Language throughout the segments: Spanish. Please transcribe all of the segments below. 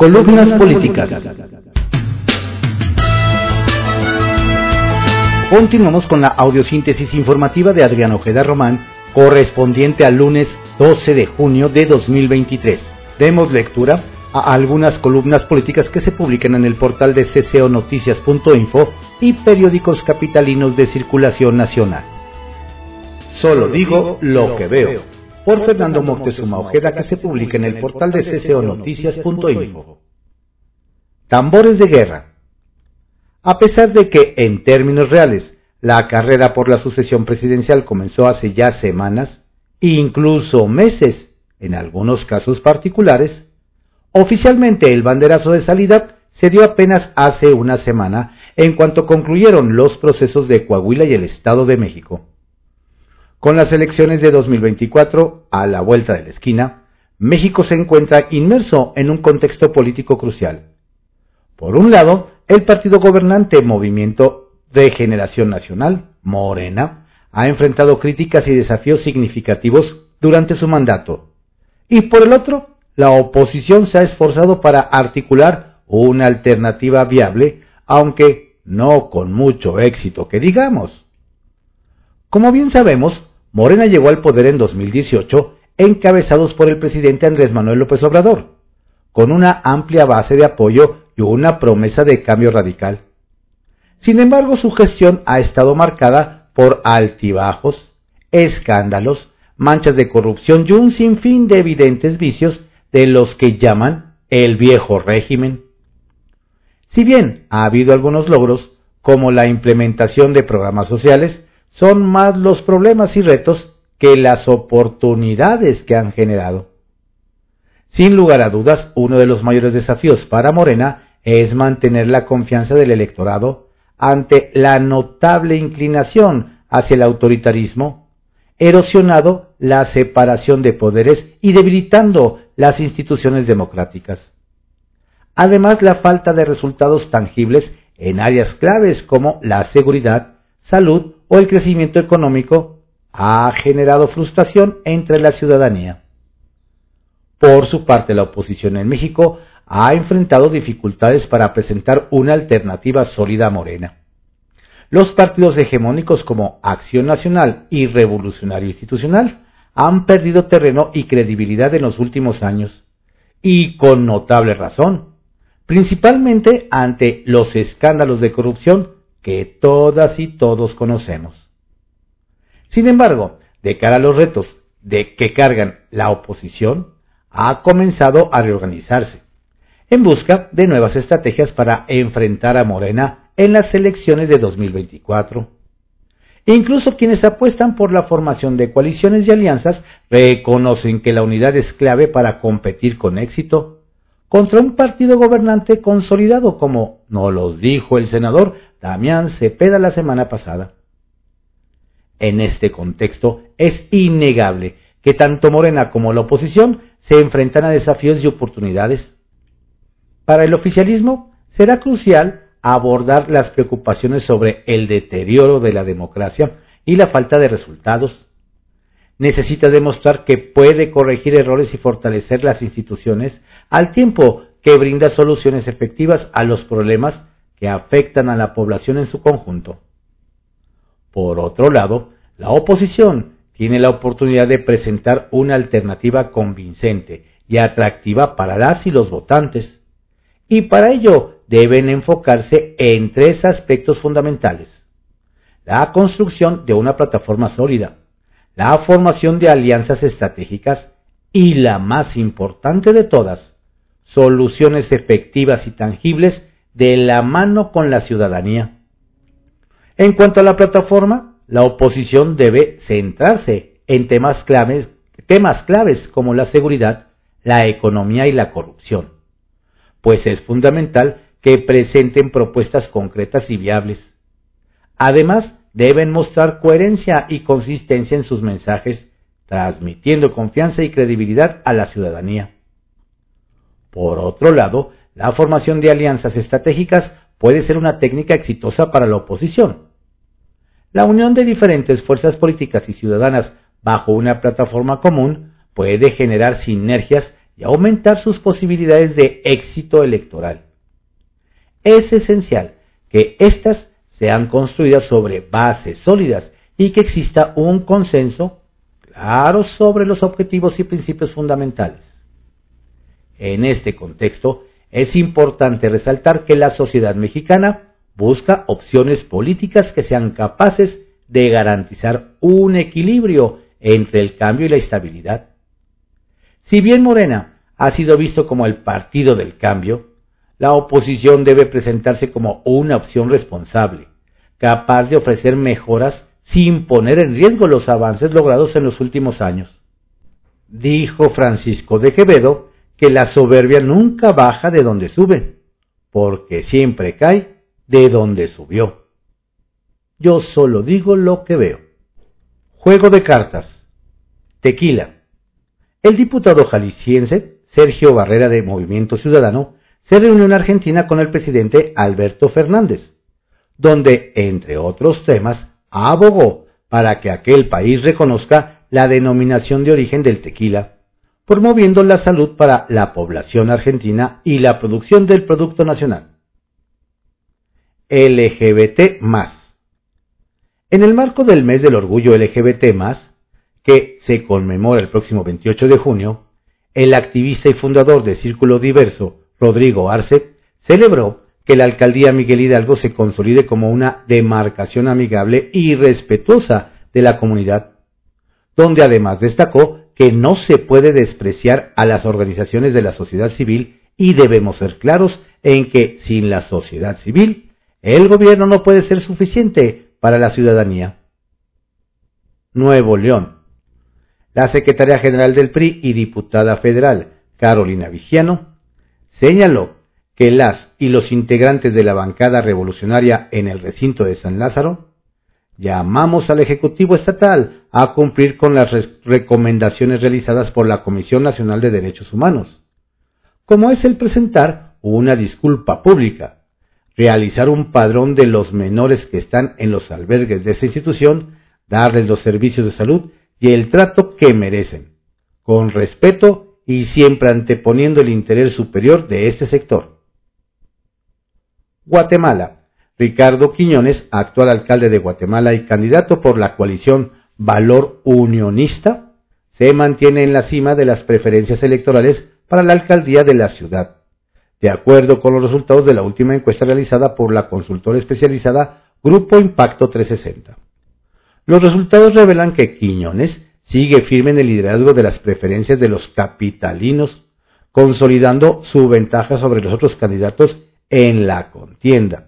Columnas políticas. Continuamos con la audiosíntesis informativa de Adriano Ojeda Román, correspondiente al lunes 12 de junio de 2023. Demos lectura a algunas columnas políticas que se publican en el portal de cconoticias.info y periódicos capitalinos de circulación nacional. Solo digo lo que veo por Fernando Moctezuma Ojeda que se publica en el portal de cconoticias.info. Tambores de guerra. A pesar de que, en términos reales, la carrera por la sucesión presidencial comenzó hace ya semanas, incluso meses, en algunos casos particulares, oficialmente el banderazo de salida se dio apenas hace una semana en cuanto concluyeron los procesos de Coahuila y el Estado de México. Con las elecciones de 2024 a la vuelta de la esquina, México se encuentra inmerso en un contexto político crucial. Por un lado, el partido gobernante Movimiento de Generación Nacional, Morena, ha enfrentado críticas y desafíos significativos durante su mandato. Y por el otro, la oposición se ha esforzado para articular una alternativa viable, aunque no con mucho éxito que digamos. Como bien sabemos, Morena llegó al poder en 2018 encabezados por el presidente Andrés Manuel López Obrador, con una amplia base de apoyo y una promesa de cambio radical. Sin embargo, su gestión ha estado marcada por altibajos, escándalos, manchas de corrupción y un sinfín de evidentes vicios de los que llaman el viejo régimen. Si bien ha habido algunos logros, como la implementación de programas sociales, son más los problemas y retos que las oportunidades que han generado. Sin lugar a dudas, uno de los mayores desafíos para Morena es mantener la confianza del electorado ante la notable inclinación hacia el autoritarismo, erosionado la separación de poderes y debilitando las instituciones democráticas. Además, la falta de resultados tangibles en áreas claves como la seguridad, salud o el crecimiento económico ha generado frustración entre la ciudadanía. Por su parte, la oposición en México ha enfrentado dificultades para presentar una alternativa sólida a Morena. Los partidos hegemónicos como Acción Nacional y Revolucionario Institucional han perdido terreno y credibilidad en los últimos años, y con notable razón, principalmente ante los escándalos de corrupción que todas y todos conocemos. Sin embargo, de cara a los retos de que cargan la oposición, ha comenzado a reorganizarse, en busca de nuevas estrategias para enfrentar a Morena en las elecciones de 2024. Incluso quienes apuestan por la formación de coaliciones y alianzas reconocen que la unidad es clave para competir con éxito contra un partido gobernante consolidado como nos lo dijo el senador Damián Cepeda la semana pasada. En este contexto es innegable que tanto Morena como la oposición se enfrentan a desafíos y oportunidades. Para el oficialismo será crucial abordar las preocupaciones sobre el deterioro de la democracia y la falta de resultados. Necesita demostrar que puede corregir errores y fortalecer las instituciones al tiempo que brinda soluciones efectivas a los problemas que afectan a la población en su conjunto. Por otro lado, la oposición tiene la oportunidad de presentar una alternativa convincente y atractiva para las y los votantes. Y para ello deben enfocarse en tres aspectos fundamentales. La construcción de una plataforma sólida, la formación de alianzas estratégicas y la más importante de todas, soluciones efectivas y tangibles de la mano con la ciudadanía. En cuanto a la plataforma, la oposición debe centrarse en temas claves, temas claves como la seguridad, la economía y la corrupción, pues es fundamental que presenten propuestas concretas y viables. Además, deben mostrar coherencia y consistencia en sus mensajes, transmitiendo confianza y credibilidad a la ciudadanía. Por otro lado, la formación de alianzas estratégicas puede ser una técnica exitosa para la oposición. La unión de diferentes fuerzas políticas y ciudadanas bajo una plataforma común puede generar sinergias y aumentar sus posibilidades de éxito electoral. Es esencial que éstas sean construidas sobre bases sólidas y que exista un consenso claro sobre los objetivos y principios fundamentales. En este contexto, es importante resaltar que la sociedad mexicana busca opciones políticas que sean capaces de garantizar un equilibrio entre el cambio y la estabilidad. Si bien Morena ha sido visto como el partido del cambio, la oposición debe presentarse como una opción responsable, capaz de ofrecer mejoras sin poner en riesgo los avances logrados en los últimos años. Dijo Francisco de Quevedo que la soberbia nunca baja de donde sube, porque siempre cae de donde subió. Yo solo digo lo que veo. Juego de cartas. Tequila. El diputado jalisciense Sergio Barrera de Movimiento Ciudadano se reunió en Argentina con el presidente Alberto Fernández, donde, entre otros temas, abogó para que aquel país reconozca la denominación de origen del tequila promoviendo la salud para la población argentina y la producción del Producto Nacional. LGBT En el marco del mes del orgullo LGBT que se conmemora el próximo 28 de junio, el activista y fundador de Círculo Diverso, Rodrigo Arce, celebró que la alcaldía Miguel Hidalgo se consolide como una demarcación amigable y respetuosa de la comunidad, donde además destacó que no se puede despreciar a las organizaciones de la sociedad civil y debemos ser claros en que sin la sociedad civil, el gobierno no puede ser suficiente para la ciudadanía. Nuevo León. La secretaria general del PRI y diputada federal, Carolina Vigiano, señaló que las y los integrantes de la bancada revolucionaria en el recinto de San Lázaro llamamos al Ejecutivo Estatal a cumplir con las recomendaciones realizadas por la Comisión Nacional de Derechos Humanos, como es el presentar una disculpa pública, realizar un padrón de los menores que están en los albergues de esa institución, darles los servicios de salud y el trato que merecen, con respeto y siempre anteponiendo el interés superior de este sector. Guatemala, Ricardo Quiñones, actual alcalde de Guatemala y candidato por la coalición Valor Unionista, se mantiene en la cima de las preferencias electorales para la alcaldía de la ciudad, de acuerdo con los resultados de la última encuesta realizada por la consultora especializada Grupo Impacto 360. Los resultados revelan que Quiñones sigue firme en el liderazgo de las preferencias de los capitalinos, consolidando su ventaja sobre los otros candidatos en la contienda.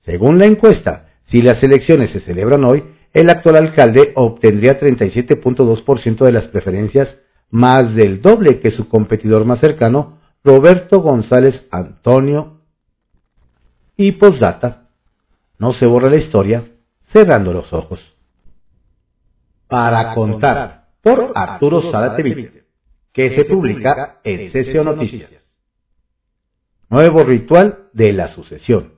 Según la encuesta, si las elecciones se celebran hoy, el actual alcalde obtendría 37.2% de las preferencias, más del doble que su competidor más cercano, Roberto González Antonio. Y postdata, no se borra la historia cerrando los ojos. Para contar, por Arturo Salateville, que se publica en Sesión Noticias. Nuevo ritual de la sucesión.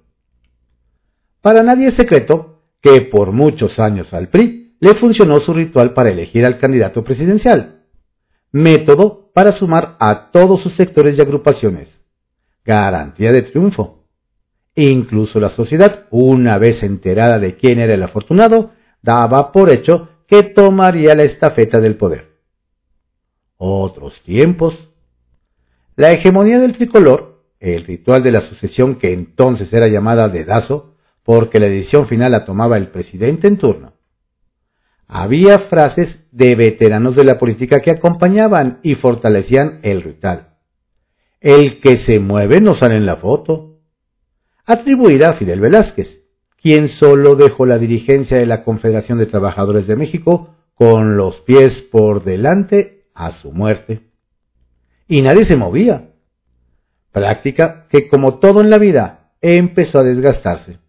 Para nadie es secreto que por muchos años al PRI le funcionó su ritual para elegir al candidato presidencial, método para sumar a todos sus sectores y agrupaciones, garantía de triunfo. Incluso la sociedad, una vez enterada de quién era el afortunado, daba por hecho que tomaría la estafeta del poder. Otros tiempos. La hegemonía del tricolor, el ritual de la sucesión que entonces era llamada dedazo, porque la decisión final la tomaba el presidente en turno. Había frases de veteranos de la política que acompañaban y fortalecían el ritual. El que se mueve no sale en la foto. Atribuida a Fidel Velázquez, quien solo dejó la dirigencia de la Confederación de Trabajadores de México con los pies por delante a su muerte. Y nadie se movía. Práctica que, como todo en la vida, empezó a desgastarse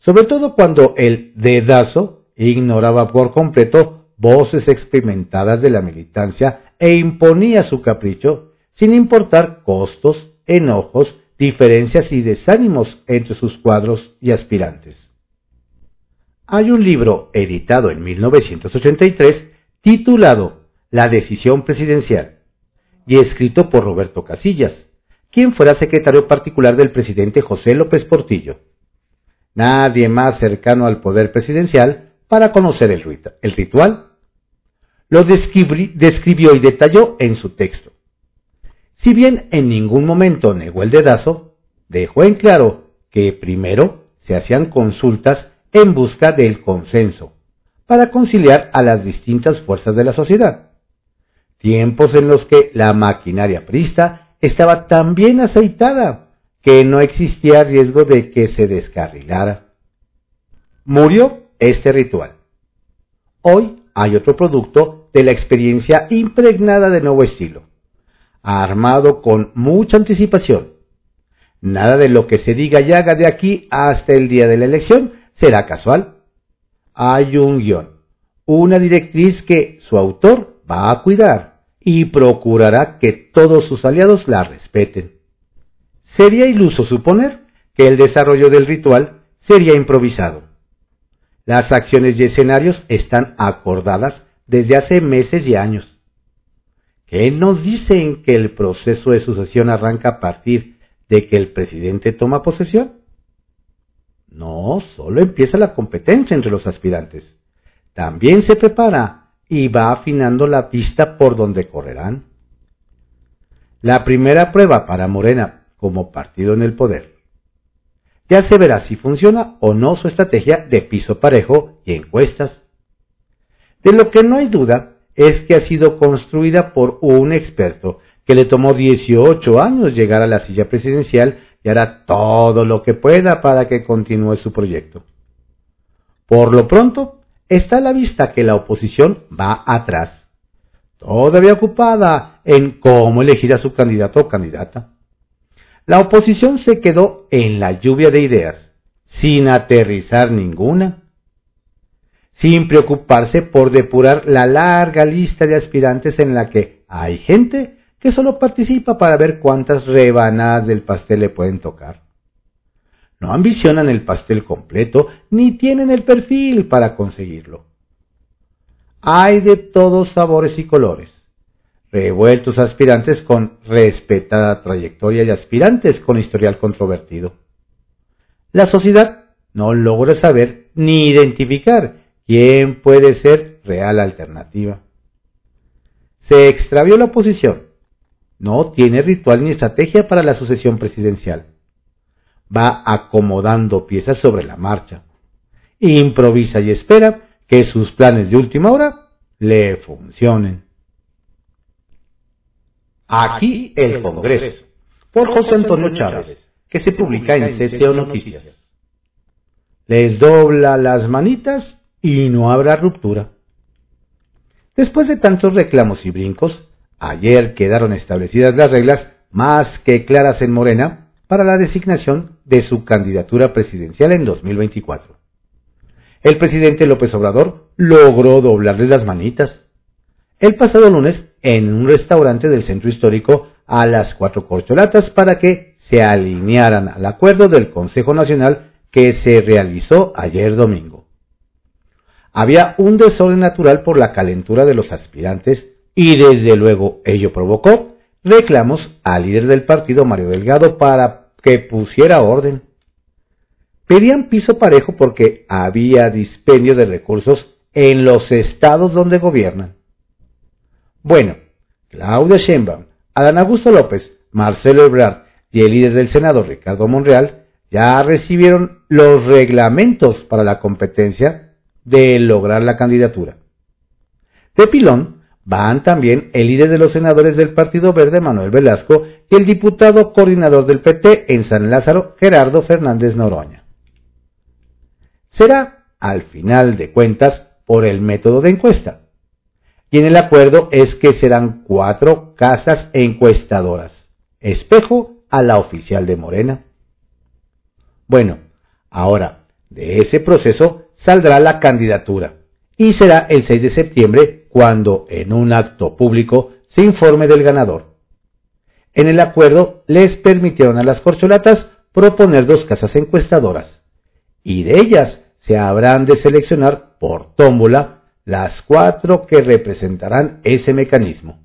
sobre todo cuando el dedazo ignoraba por completo voces experimentadas de la militancia e imponía su capricho sin importar costos, enojos, diferencias y desánimos entre sus cuadros y aspirantes. Hay un libro editado en 1983 titulado La decisión presidencial, y escrito por Roberto Casillas, quien fuera secretario particular del presidente José López Portillo. Nadie más cercano al poder presidencial para conocer el, ritual. Lo describió y detalló en su texto. Si bien en ningún momento negó el dedazo, dejó en claro que primero se hacían consultas en busca del consenso para conciliar a las distintas fuerzas de la sociedad. Tiempos en los que la maquinaria prista estaba tan bien aceitada que no existía riesgo de que se descarrilara. Murió este ritual. Hoy hay otro producto de la experiencia impregnada de nuevo estilo, armado con mucha anticipación. Nada de lo que se diga y haga de aquí hasta el día de la elección será casual. Hay un guion, una directriz que su autor va a cuidar y procurará que todos sus aliados la respeten. Sería iluso suponer que el desarrollo del ritual sería improvisado. Las acciones y escenarios están acordadas desde hace meses y años. ¿Qué nos dicen que el proceso de sucesión arranca a partir de que el presidente toma posesión? No, solo empieza la competencia entre los aspirantes. También se prepara y va afinando la pista por donde correrán. La primera prueba para Morena como partido en el poder. Ya se verá si funciona o no su estrategia de piso parejo y encuestas. De lo que no hay duda es que ha sido construida por un experto que le tomó 18 años llegar a la silla presidencial y hará todo lo que pueda para que continúe su proyecto. Por lo pronto, está a la vista que la oposición va atrás, todavía ocupada en cómo elegir a su candidato o candidata. La oposición se quedó en la lluvia de ideas, sin aterrizar ninguna, sin preocuparse por depurar la larga lista de aspirantes en la que hay gente que solo participa para ver cuántas rebanadas del pastel le pueden tocar. No ambicionan el pastel completo ni tienen el perfil para conseguirlo. Hay de todos sabores y colores revueltos aspirantes con respetada trayectoria y aspirantes con historial controvertido. La sociedad no logra saber ni identificar quién puede ser real alternativa. Se extravió la oposición. No tiene ritual ni estrategia para la sucesión presidencial. Va acomodando piezas sobre la marcha. Improvisa y espera que sus planes de última hora le funcionen. Aquí el Congreso, por José Antonio Chávez, que se publica en CCO Noticias. Les dobla las manitas y no habrá ruptura. Después de tantos reclamos y brincos, ayer quedaron establecidas las reglas más que claras en Morena para la designación de su candidatura presidencial en 2024. El presidente López Obrador logró doblarle las manitas. El pasado lunes en un restaurante del centro histórico a las cuatro corcholatas para que se alinearan al acuerdo del Consejo Nacional que se realizó ayer domingo. Había un desorden natural por la calentura de los aspirantes y desde luego ello provocó reclamos al líder del partido Mario Delgado para que pusiera orden. Pedían piso parejo porque había dispendio de recursos en los estados donde gobiernan. Bueno, Claudia Sheinbaum, Adán Augusto López, Marcelo Ebrard y el líder del Senado, Ricardo Monreal, ya recibieron los reglamentos para la competencia de lograr la candidatura. De pilón van también el líder de los senadores del Partido Verde, Manuel Velasco, y el diputado coordinador del PT en San Lázaro, Gerardo Fernández Noroña. Será, al final de cuentas, por el método de encuesta y en el acuerdo es que serán cuatro casas encuestadoras, espejo a la oficial de Morena. Bueno, ahora, de ese proceso saldrá la candidatura y será el 6 de septiembre cuando en un acto público se informe del ganador. En el acuerdo les permitieron a las corcholatas proponer dos casas encuestadoras y de ellas se habrán de seleccionar por tómbola las cuatro que representarán ese mecanismo.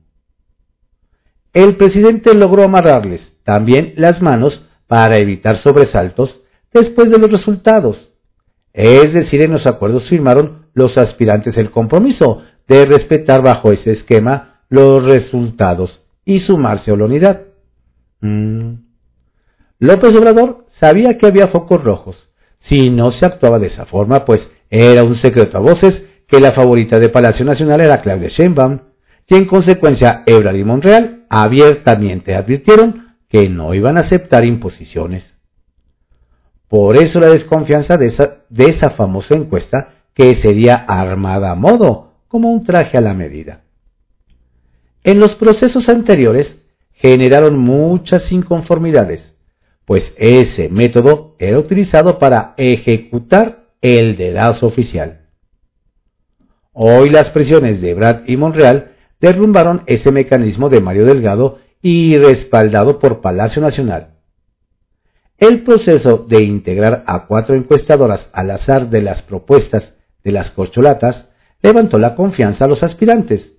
el presidente logró amarrarles también las manos para evitar sobresaltos después de los resultados. Es decir, en los acuerdos firmaron los aspirantes el compromiso de respetar bajo ese esquema los resultados y sumarse a la unidad. Mm. López Obrador sabía que había focos rojos. Si no se actuaba de esa forma, pues era un secreto a voces que la favorita de Palacio Nacional era Claudia Sheinbaum, y en consecuencia Ebrard y Monreal abiertamente advirtieron que no iban a aceptar imposiciones. Por eso la desconfianza de esa, de esa famosa encuesta que sería armada a modo, como un traje a la medida. En los procesos anteriores generaron muchas inconformidades, pues ese método era utilizado para ejecutar el dedazo oficial. Hoy las presiones de Brad y Monreal derrumbaron ese mecanismo de Mario Delgado y respaldado por Palacio Nacional. El proceso de integrar a cuatro encuestadoras al azar de las propuestas de las corcholatas levantó la confianza a los aspirantes,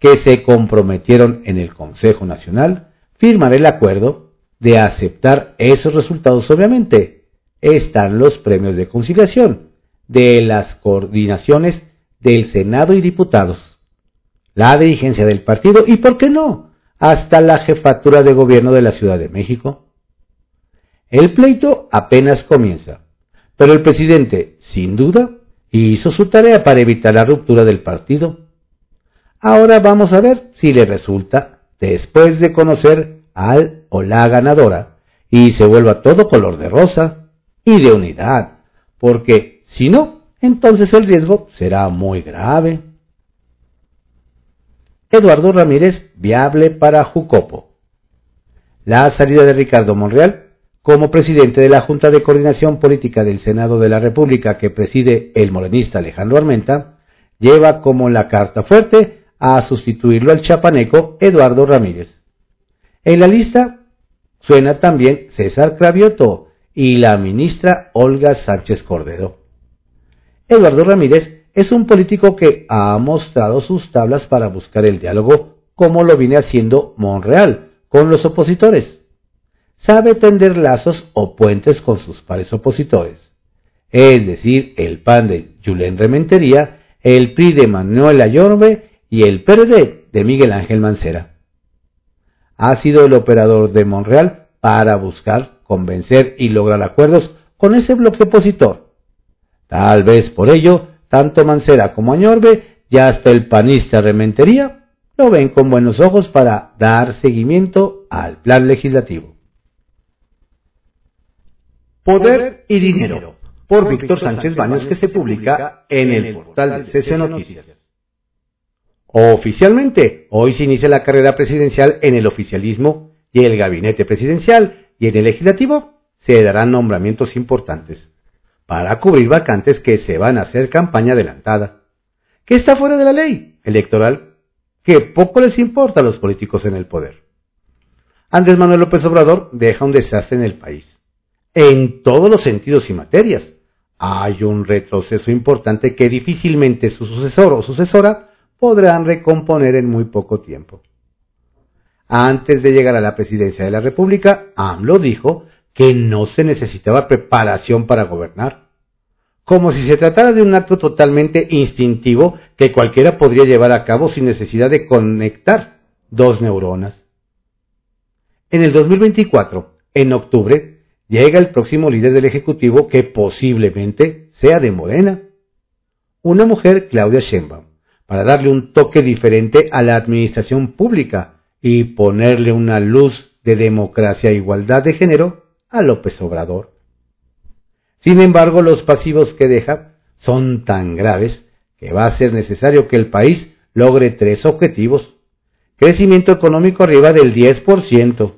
que se comprometieron en el Consejo Nacional firmar el acuerdo de aceptar esos resultados. Obviamente, están los premios de conciliación de las coordinaciones del Senado y diputados la dirigencia del partido y, ¿por qué no?, hasta la jefatura de gobierno de la Ciudad de México. El pleito apenas comienza, pero el presidente, sin duda, hizo su tarea para evitar la ruptura del partido. Ahora vamos a ver si le resulta, después de conocer al o la ganadora, y se vuelva todo color de rosa y de unidad, porque si no, entonces el riesgo será muy grave. Eduardo Ramírez viable para Jucopo. La salida de Ricardo Monreal como presidente de la Junta de Coordinación Política del Senado de la República que preside el morenista Alejandro Armenta, lleva como la carta fuerte a sustituirlo al chapaneco Eduardo Ramírez. En la lista suena también César Cravioto y la ministra Olga Sánchez Cordero. Eduardo Ramírez es un político que ha mostrado sus tablas para buscar el diálogo como lo viene haciendo Monreal con los opositores. Sabe tender lazos o puentes con sus pares opositores, es decir, el PAN de Julen Rementería, el PRI de Manuel Ayorbe y el PRD de Miguel Ángel Mancera. Ha sido el operador de Monreal para buscar, convencer y lograr acuerdos con ese bloque opositor. Tal vez por ello tanto Mancera como Añorbe y hasta el panista Rementería lo ven con buenos ojos para dar seguimiento al plan legislativo. Poder y Dinero, por Víctor Sánchez Baños, que se publica en el portal de CC Noticias. Oficialmente, hoy se inicia la carrera presidencial en el oficialismo y el gabinete presidencial y en el legislativo se darán nombramientos importantes para cubrir vacantes que se van a hacer campaña adelantada, que está fuera de la ley electoral, que poco les importa a los políticos en el poder. Andrés Manuel López Obrador deja un desastre en el país, en todos los sentidos y materias. Hay un retroceso importante que difícilmente su sucesor o sucesora podrán recomponer en muy poco tiempo. Antes de llegar a la presidencia de la República, AMLO dijo que no se necesitaba preparación para gobernar, como si se tratara de un acto totalmente instintivo que cualquiera podría llevar a cabo sin necesidad de conectar dos neuronas. En el 2024, en octubre, llega el próximo líder del Ejecutivo que posiblemente sea de Morena, una mujer, Claudia Sheinbaum, para darle un toque diferente a la administración pública y ponerle una luz de democracia e igualdad de género a López Obrador. Sin embargo, los pasivos que deja son tan graves que va a ser necesario que el país logre tres objetivos. Crecimiento económico arriba del 10%,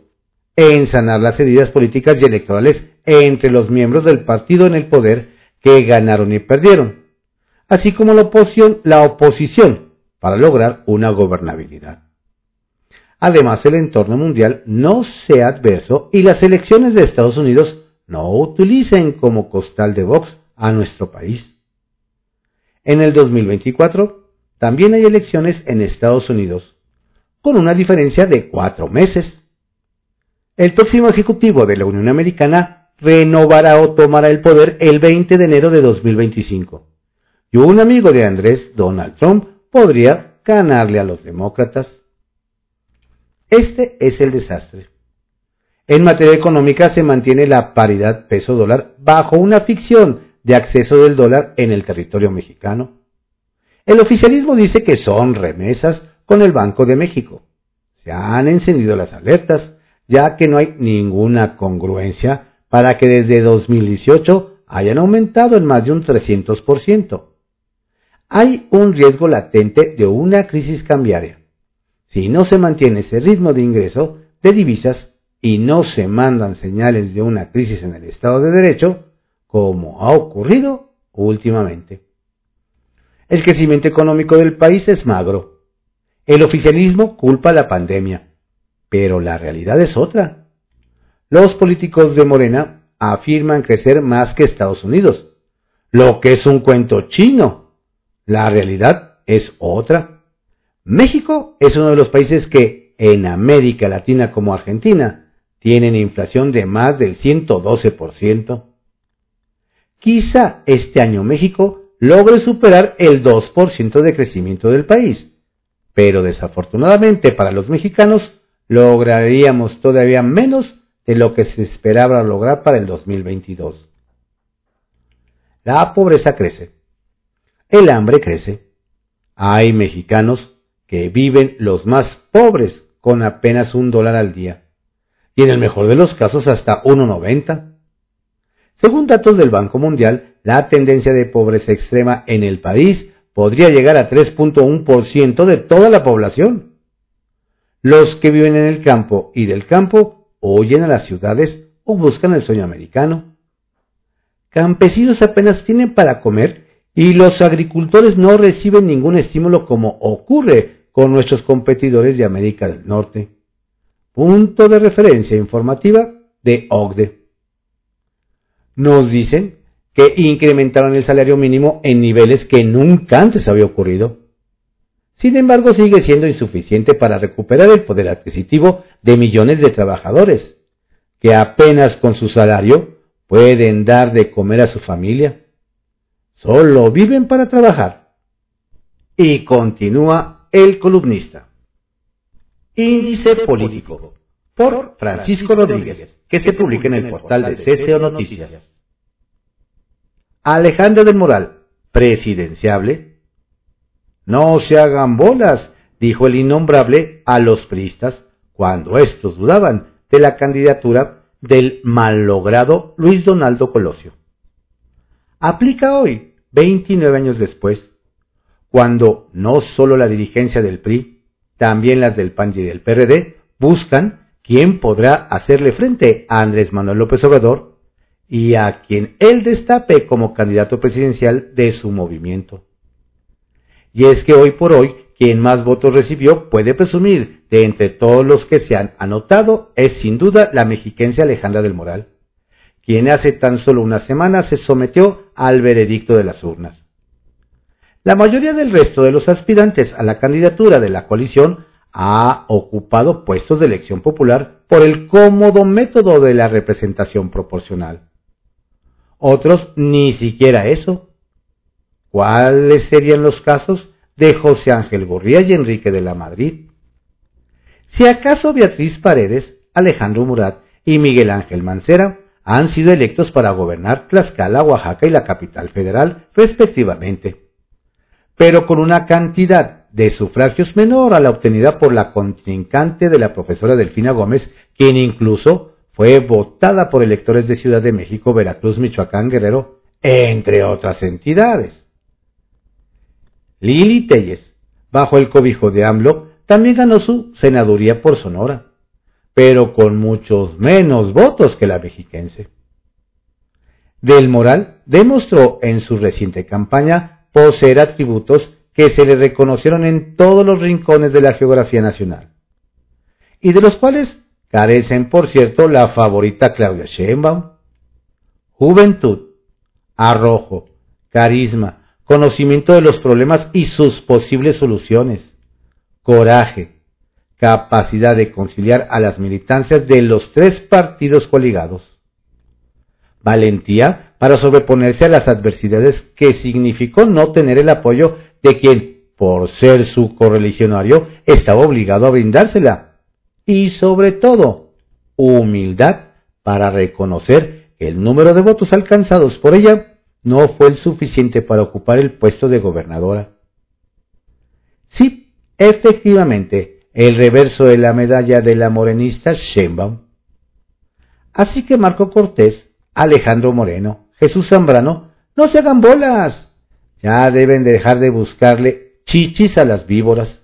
en sanar las heridas políticas y electorales entre los miembros del partido en el poder que ganaron y perdieron, así como la oposición, la oposición para lograr una gobernabilidad. Además, el entorno mundial no sea adverso y las elecciones de Estados Unidos no utilicen como costal de Vox a nuestro país. En el 2024 también hay elecciones en Estados Unidos, con una diferencia de cuatro meses. El próximo Ejecutivo de la Unión Americana renovará o tomará el poder el 20 de enero de 2025. Y un amigo de Andrés, Donald Trump, podría ganarle a los demócratas. Este es el desastre. En materia económica se mantiene la paridad peso-dólar bajo una ficción de acceso del dólar en el territorio mexicano. El oficialismo dice que son remesas con el Banco de México. Se han encendido las alertas, ya que no hay ninguna congruencia para que desde 2018 hayan aumentado en más de un 300%. Hay un riesgo latente de una crisis cambiaria. Si no se mantiene ese ritmo de ingreso de divisas y no se mandan señales de una crisis en el Estado de Derecho, como ha ocurrido últimamente. El crecimiento económico del país es magro. El oficialismo culpa la pandemia, pero la realidad es otra. Los políticos de Morena afirman crecer más que Estados Unidos, lo que es un cuento chino. La realidad es otra. México es uno de los países que en América Latina como Argentina tienen inflación de más del 112%. Quizá este año México logre superar el 2% de crecimiento del país, pero desafortunadamente para los mexicanos lograríamos todavía menos de lo que se esperaba lograr para el 2022. La pobreza crece, el hambre crece. Hay mexicanos que viven los más pobres con apenas un dólar al día y en el mejor de los casos hasta 1,90. Según datos del Banco Mundial, la tendencia de pobreza extrema en el país podría llegar a 3.1% de toda la población. Los que viven en el campo y del campo huyen a las ciudades o buscan el sueño americano. Campesinos apenas tienen para comer y los agricultores no reciben ningún estímulo como ocurre con nuestros competidores de América del Norte. Punto de referencia informativa de OCDE. Nos dicen que incrementaron el salario mínimo en niveles que nunca antes había ocurrido. Sin embargo, sigue siendo insuficiente para recuperar el poder adquisitivo de millones de trabajadores, que apenas con su salario pueden dar de comer a su familia. Solo viven para trabajar. Y continúa el columnista. Índice Político, por Francisco Rodríguez, que se publica en el portal de CCO Noticias. Alejandro del Moral, presidenciable. No se hagan bolas, dijo el innombrable a los priistas cuando estos dudaban de la candidatura del malogrado Luis Donaldo Colosio. Aplica hoy, 29 años después, cuando no solo la dirigencia del PRI, también las del PAN y del PRD, buscan quién podrá hacerle frente a Andrés Manuel López Obrador y a quien él destape como candidato presidencial de su movimiento. Y es que hoy por hoy, quien más votos recibió puede presumir de entre todos los que se han anotado es sin duda la mexiquense Alejandra del Moral, quien hace tan solo una semana se sometió al veredicto de las urnas. La mayoría del resto de los aspirantes a la candidatura de la coalición ha ocupado puestos de elección popular por el cómodo método de la representación proporcional. Otros ni siquiera eso. ¿Cuáles serían los casos de José Ángel Gorría y Enrique de la Madrid? Si acaso Beatriz Paredes, Alejandro Murat y Miguel Ángel Mancera han sido electos para gobernar Tlaxcala, Oaxaca y la capital federal, respectivamente pero con una cantidad de sufragios menor a la obtenida por la contrincante de la profesora Delfina Gómez, quien incluso fue votada por electores de Ciudad de México, Veracruz, Michoacán, Guerrero, entre otras entidades. Lili Telles, bajo el cobijo de AMLO, también ganó su senaduría por Sonora, pero con muchos menos votos que la mexiquense. Del Moral demostró en su reciente campaña poseer atributos que se le reconocieron en todos los rincones de la geografía nacional, y de los cuales carecen, por cierto, la favorita Claudia Sheinbaum. Juventud, arrojo, carisma, conocimiento de los problemas y sus posibles soluciones, coraje, capacidad de conciliar a las militancias de los tres partidos coligados. Valentía para sobreponerse a las adversidades que significó no tener el apoyo de quien, por ser su correligionario, estaba obligado a brindársela. Y sobre todo, humildad para reconocer el número de votos alcanzados por ella no fue el suficiente para ocupar el puesto de gobernadora. Sí, efectivamente, el reverso de la medalla de la morenista Sheinbaum. Así que Marco Cortés, Alejandro Moreno, Jesús Zambrano, no se hagan bolas. Ya deben de dejar de buscarle chichis a las víboras.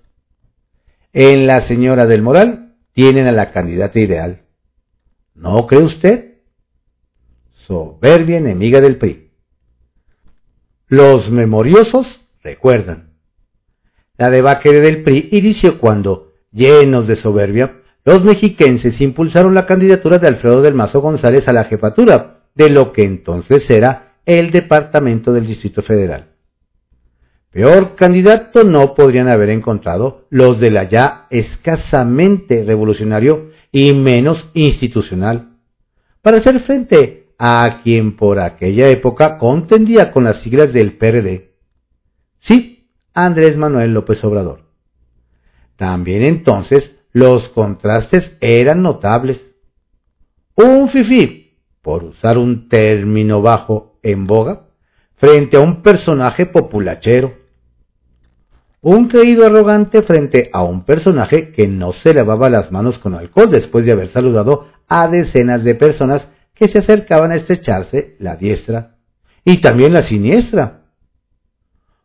En la señora del Moral tienen a la candidata ideal. ¿No cree usted? Soberbia enemiga del PRI. Los memoriosos recuerdan. La debacle del PRI inició cuando, llenos de soberbia, los mexiquenses impulsaron la candidatura de Alfredo del Mazo González a la jefatura de lo que entonces era el Departamento del Distrito Federal. Peor candidato no podrían haber encontrado los de la ya escasamente revolucionario y menos institucional, para hacer frente a quien por aquella época contendía con las siglas del PRD. Sí, Andrés Manuel López Obrador. También entonces los contrastes eran notables. Un fifí, por usar un término bajo en boga, frente a un personaje populachero. Un creído arrogante frente a un personaje que no se lavaba las manos con alcohol después de haber saludado a decenas de personas que se acercaban a estrecharse la diestra y también la siniestra.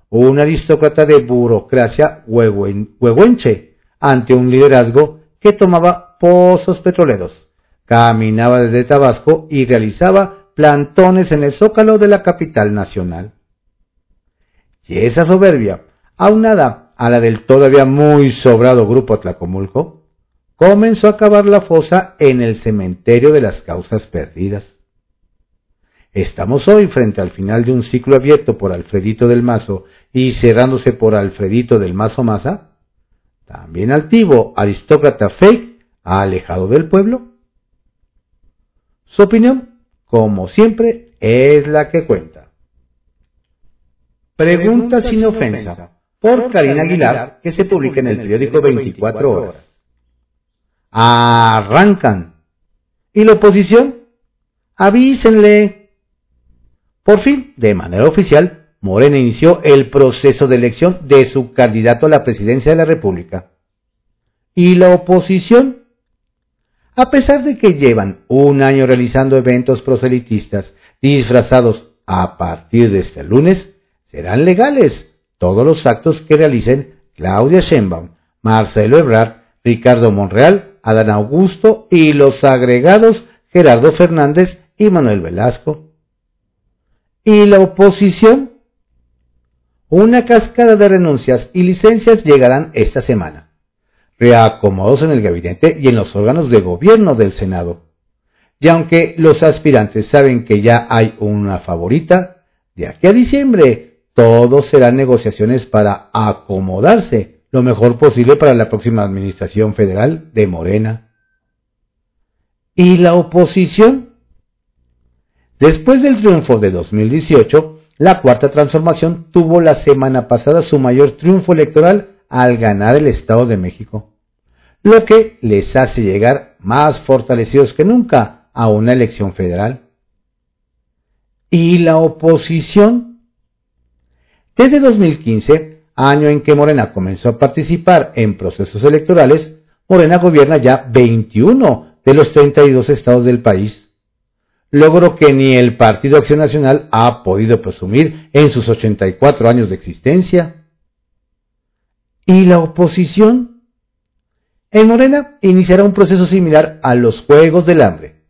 Un aristócrata de burocracia huehuenche ante un liderazgo que tomaba pozos petroleros, caminaba desde Tabasco y realizaba plantones en el zócalo de la capital nacional. Y esa soberbia, aunada a la del todavía muy sobrado grupo Tlacomulco, comenzó a cavar la fosa en el cementerio de las causas perdidas. Estamos hoy frente al final de un ciclo abierto por Alfredito del Mazo y cerrándose por Alfredito del Mazo Maza. También altivo aristócrata fake ha alejado del pueblo. Su opinión, como siempre, es la que cuenta. Pregunta sin ofensa por Karina Aguilar, que se publica en el periódico 24 horas arrancan. ¿Y la oposición? Avísenle. Por fin, de manera oficial, Morena inició el proceso de elección de su candidato a la presidencia de la República. ¿Y la oposición? A pesar de que llevan un año realizando eventos proselitistas disfrazados a partir de este lunes, serán legales todos los actos que realicen Claudia Sheinbaum, Marcelo Ebrard, Ricardo Monreal Adán Augusto y los agregados Gerardo Fernández y Manuel Velasco. ¿Y la oposición? Una cascada de renuncias y licencias llegarán esta semana, reacomodos en el gabinete y en los órganos de gobierno del Senado. Y aunque los aspirantes saben que ya hay una favorita, de aquí a diciembre todos serán negociaciones para acomodarse lo mejor posible para la próxima administración federal de Morena. ¿Y la oposición? Después del triunfo de 2018, la cuarta transformación tuvo la semana pasada su mayor triunfo electoral al ganar el Estado de México, lo que les hace llegar más fortalecidos que nunca a una elección federal. ¿Y la oposición? Desde 2015, año en que Morena comenzó a participar en procesos electorales, Morena gobierna ya 21 de los 32 estados del país. Logro que ni el Partido Acción Nacional ha podido presumir en sus 84 años de existencia. ¿Y la oposición? En Morena iniciará un proceso similar a los Juegos del Hambre,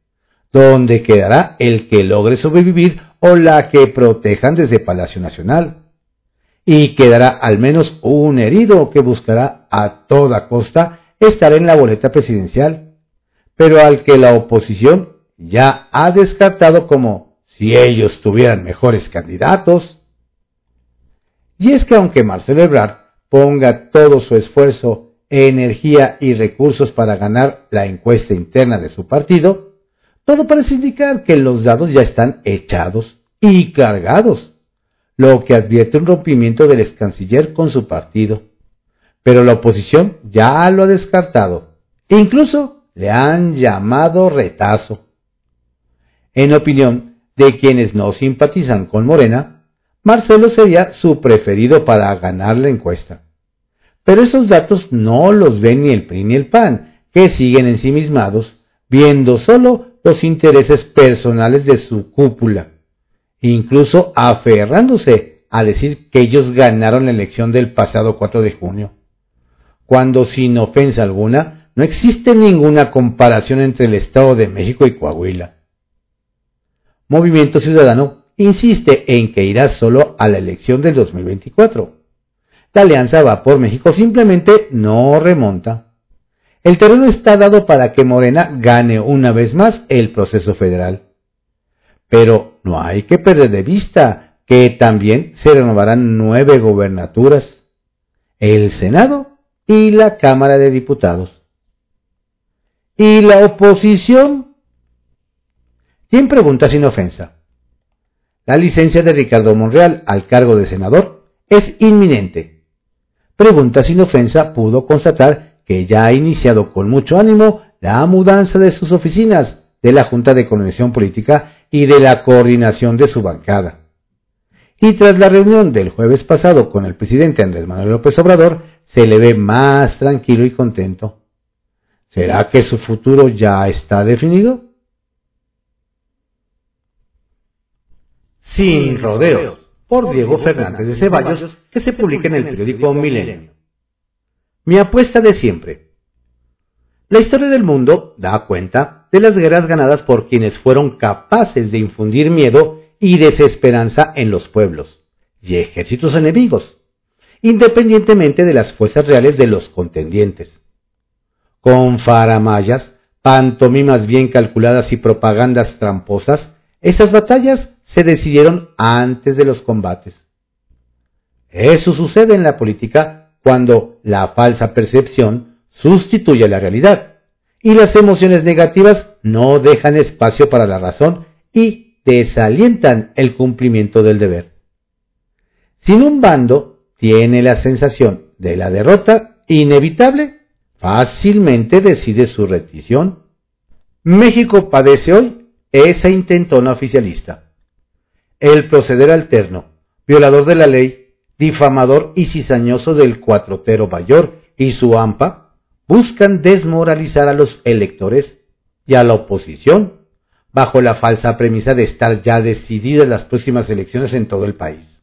donde quedará el que logre sobrevivir o la que protejan desde Palacio Nacional y quedará al menos un herido que buscará a toda costa estar en la boleta presidencial, pero al que la oposición ya ha descartado como si ellos tuvieran mejores candidatos. Y es que aunque Marcelo Ebrard ponga todo su esfuerzo energía y recursos para ganar la encuesta interna de su partido, todo parece indicar que los dados ya están echados y cargados, lo que advierte un rompimiento del ex canciller con su partido. Pero la oposición ya lo ha descartado. Incluso le han llamado retazo. En opinión de quienes no simpatizan con Morena, Marcelo sería su preferido para ganar la encuesta. Pero esos datos no los ven ni el PRI ni el PAN, que siguen ensimismados, viendo solo los intereses personales de su cúpula, incluso aferrándose a decir que ellos ganaron la elección del pasado 4 de junio, cuando sin ofensa alguna no existe ninguna comparación entre el Estado de México y Coahuila. Movimiento Ciudadano insiste en que irá solo a la elección del 2024. La alianza va por México simplemente no remonta. El terreno está dado para que Morena gane una vez más el proceso federal. Pero no hay que perder de vista que también se renovarán nueve gobernaturas, el Senado y la Cámara de Diputados. ¿Y la oposición? ¿Quién pregunta sin ofensa? La licencia de Ricardo Monreal al cargo de senador es inminente. Pregunta sin ofensa pudo constatar que ya ha iniciado con mucho ánimo la mudanza de sus oficinas, de la Junta de Coordinación Política y de la coordinación de su bancada. Y tras la reunión del jueves pasado con el presidente Andrés Manuel López Obrador, se le ve más tranquilo y contento. ¿Será que su futuro ya está definido? Sin rodeos, por Diego Fernández de Ceballos, que se publica en el periódico Milenio. Mi apuesta de siempre. La historia del mundo da cuenta de las guerras ganadas por quienes fueron capaces de infundir miedo y desesperanza en los pueblos y ejércitos enemigos, independientemente de las fuerzas reales de los contendientes. Con faramayas, pantomimas bien calculadas y propagandas tramposas, esas batallas se decidieron antes de los combates. Eso sucede en la política cuando la falsa percepción sustituye la realidad y las emociones negativas no dejan espacio para la razón y desalientan el cumplimiento del deber. Sin un bando tiene la sensación de la derrota inevitable, fácilmente decide su retición. México padece hoy esa intentona oficialista el proceder alterno, violador de la ley, difamador y cizañoso del cuatrotero mayor y su AMPA, buscan desmoralizar a los electores y a la oposición, bajo la falsa premisa de estar ya decididas las próximas elecciones en todo el país.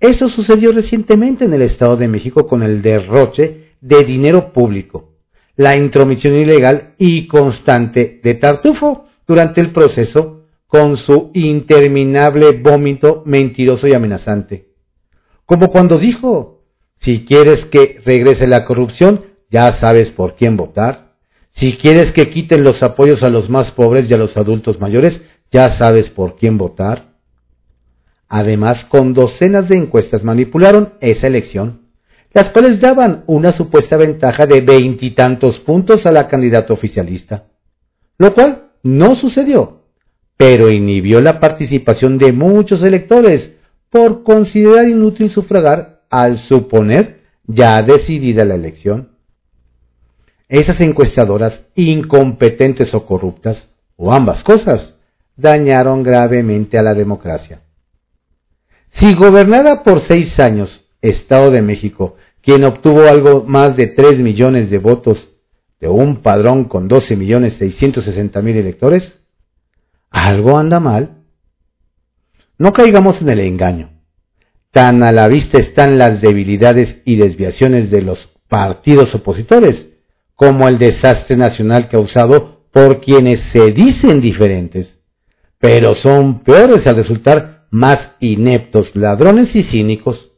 Eso sucedió recientemente en el Estado de México con el derroche de dinero público, la intromisión ilegal y constante de Tartufo durante el proceso con su interminable vómito mentiroso y amenazante. Como cuando dijo, si quieres que regrese la corrupción, ya sabes por quién votar. Si quieres que quiten los apoyos a los más pobres y a los adultos mayores, ya sabes por quién votar. Además, con docenas de encuestas manipularon esa elección, las cuales daban una supuesta ventaja de veintitantos puntos a la candidata oficialista, lo cual no sucedió pero inhibió la participación de muchos electores por considerar inútil sufragar al suponer ya decidida la elección. Esas encuestadoras incompetentes o corruptas, o ambas cosas, dañaron gravemente a la democracia. Si gobernada por seis años Estado de México, quien obtuvo algo más de tres millones de votos de un padrón con doce millones seiscientos sesenta mil electores, algo anda mal. No caigamos en el engaño. Tan a la vista están las debilidades y desviaciones de los partidos opositores como el desastre nacional causado por quienes se dicen diferentes, pero son peores al resultar más ineptos, ladrones y cínicos.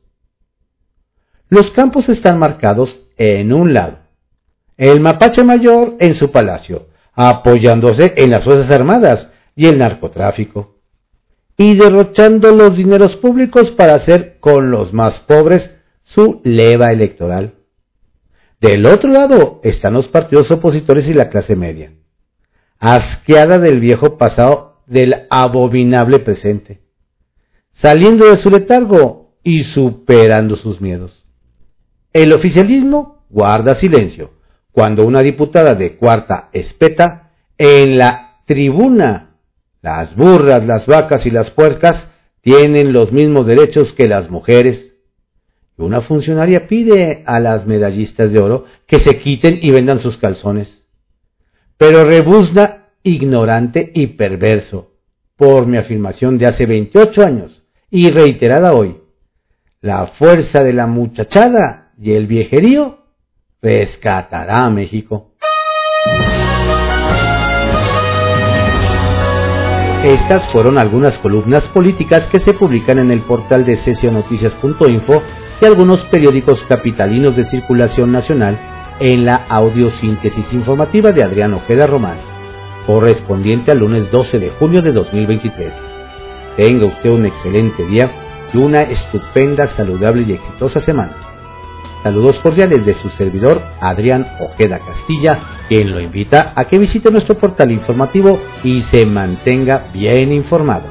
Los campos están marcados en un lado, el mapache mayor en su palacio, apoyándose en las Fuerzas Armadas, y el narcotráfico, y derrochando los dineros públicos para hacer con los más pobres su leva electoral. Del otro lado están los partidos opositores y la clase media, asqueada del viejo pasado, del abominable presente, saliendo de su letargo y superando sus miedos. El oficialismo guarda silencio cuando una diputada de cuarta espeta en la tribuna las burras, las vacas y las puercas tienen los mismos derechos que las mujeres una funcionaria pide a las medallistas de oro que se quiten y vendan sus calzones. Pero rebuzna ignorante y perverso, por mi afirmación de hace 28 años y reiterada hoy. La fuerza de la muchachada y el viejerío rescatará a México. Estas fueron algunas columnas políticas que se publican en el portal de sesionoticias.info y algunos periódicos capitalinos de circulación nacional en la audiosíntesis informativa de Adrián Ojeda Román, correspondiente al lunes 12 de junio de 2023. Tenga usted un excelente día y una estupenda, saludable y exitosa semana. Saludos cordiales de su servidor Adrián Ojeda Castilla, quien lo invita a que visite nuestro portal informativo y se mantenga bien informado.